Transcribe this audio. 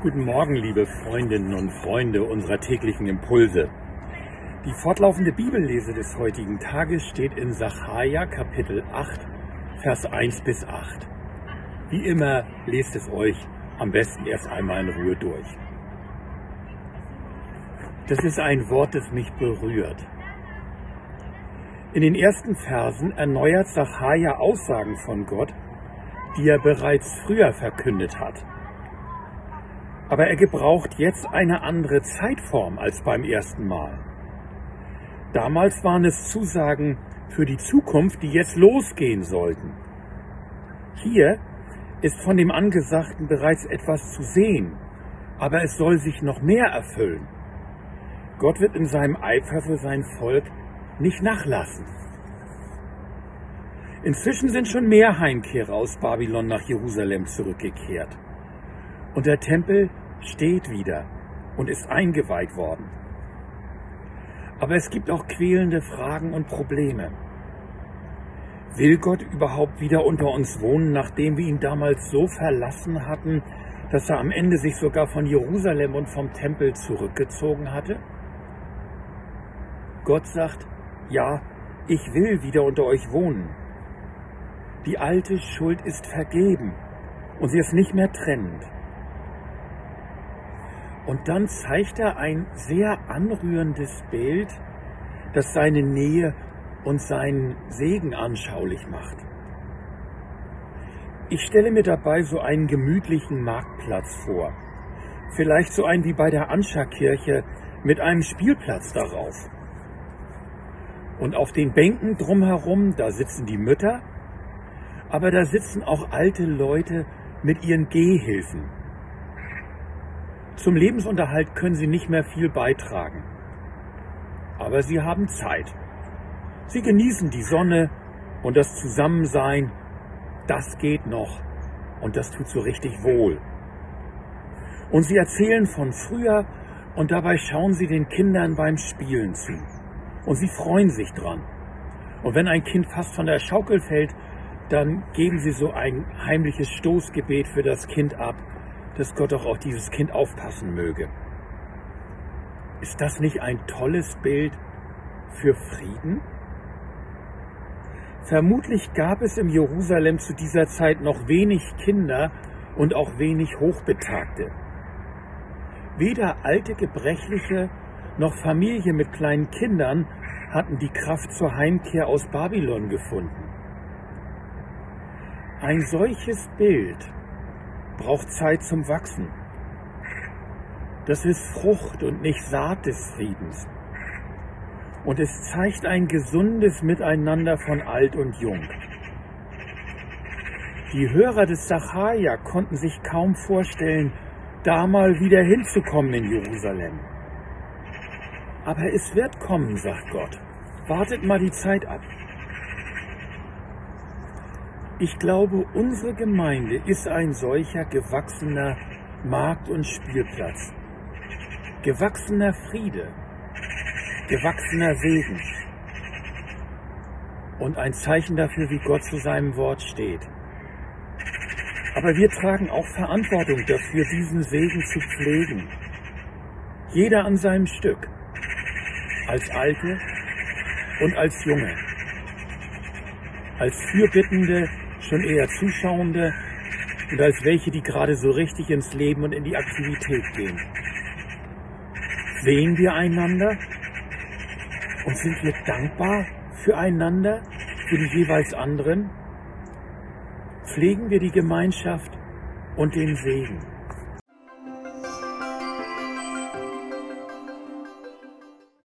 Guten Morgen, liebe Freundinnen und Freunde unserer täglichen Impulse. Die fortlaufende Bibellese des heutigen Tages steht in Sacharja Kapitel 8, Vers 1 bis 8. Wie immer, lest es euch am besten erst einmal in Ruhe durch. Das ist ein Wort, das mich berührt. In den ersten Versen erneuert Sacharja Aussagen von Gott, die er bereits früher verkündet hat. Aber er gebraucht jetzt eine andere Zeitform als beim ersten Mal. Damals waren es Zusagen für die Zukunft, die jetzt losgehen sollten. Hier ist von dem Angesagten bereits etwas zu sehen, aber es soll sich noch mehr erfüllen. Gott wird in seinem Eifer für sein Volk nicht nachlassen. Inzwischen sind schon mehr Heimkehrer aus Babylon nach Jerusalem zurückgekehrt. Und der Tempel steht wieder und ist eingeweiht worden. Aber es gibt auch quälende Fragen und Probleme. Will Gott überhaupt wieder unter uns wohnen, nachdem wir ihn damals so verlassen hatten, dass er am Ende sich sogar von Jerusalem und vom Tempel zurückgezogen hatte? Gott sagt, ja, ich will wieder unter euch wohnen. Die alte Schuld ist vergeben und sie ist nicht mehr trennend. Und dann zeigt er ein sehr anrührendes Bild, das seine Nähe und seinen Segen anschaulich macht. Ich stelle mir dabei so einen gemütlichen Marktplatz vor. Vielleicht so einen wie bei der Anscha-Kirche mit einem Spielplatz darauf. Und auf den Bänken drumherum, da sitzen die Mütter, aber da sitzen auch alte Leute mit ihren Gehhilfen. Zum Lebensunterhalt können sie nicht mehr viel beitragen. Aber sie haben Zeit. Sie genießen die Sonne und das Zusammensein. Das geht noch und das tut so richtig wohl. Und sie erzählen von früher und dabei schauen sie den Kindern beim Spielen zu. Und sie freuen sich dran. Und wenn ein Kind fast von der Schaukel fällt, dann geben sie so ein heimliches Stoßgebet für das Kind ab dass Gott auch auf dieses Kind aufpassen möge. Ist das nicht ein tolles Bild für Frieden? Vermutlich gab es im Jerusalem zu dieser Zeit noch wenig Kinder und auch wenig Hochbetagte. Weder alte Gebrechliche noch Familie mit kleinen Kindern hatten die Kraft zur Heimkehr aus Babylon gefunden. Ein solches Bild braucht Zeit zum Wachsen. Das ist Frucht und nicht Saat des Friedens. Und es zeigt ein gesundes Miteinander von alt und jung. Die Hörer des Sacharja konnten sich kaum vorstellen, da mal wieder hinzukommen in Jerusalem. Aber es wird kommen, sagt Gott. Wartet mal die Zeit ab. Ich glaube, unsere Gemeinde ist ein solcher gewachsener Markt- und Spielplatz. Gewachsener Friede, gewachsener Segen und ein Zeichen dafür, wie Gott zu seinem Wort steht. Aber wir tragen auch Verantwortung dafür, diesen Segen zu pflegen. Jeder an seinem Stück, als Alte und als Junge, als Fürbittende schon eher Zuschauende und als welche, die gerade so richtig ins Leben und in die Aktivität gehen. Sehen wir einander und sind wir dankbar füreinander, für die jeweils anderen? Pflegen wir die Gemeinschaft und den Segen.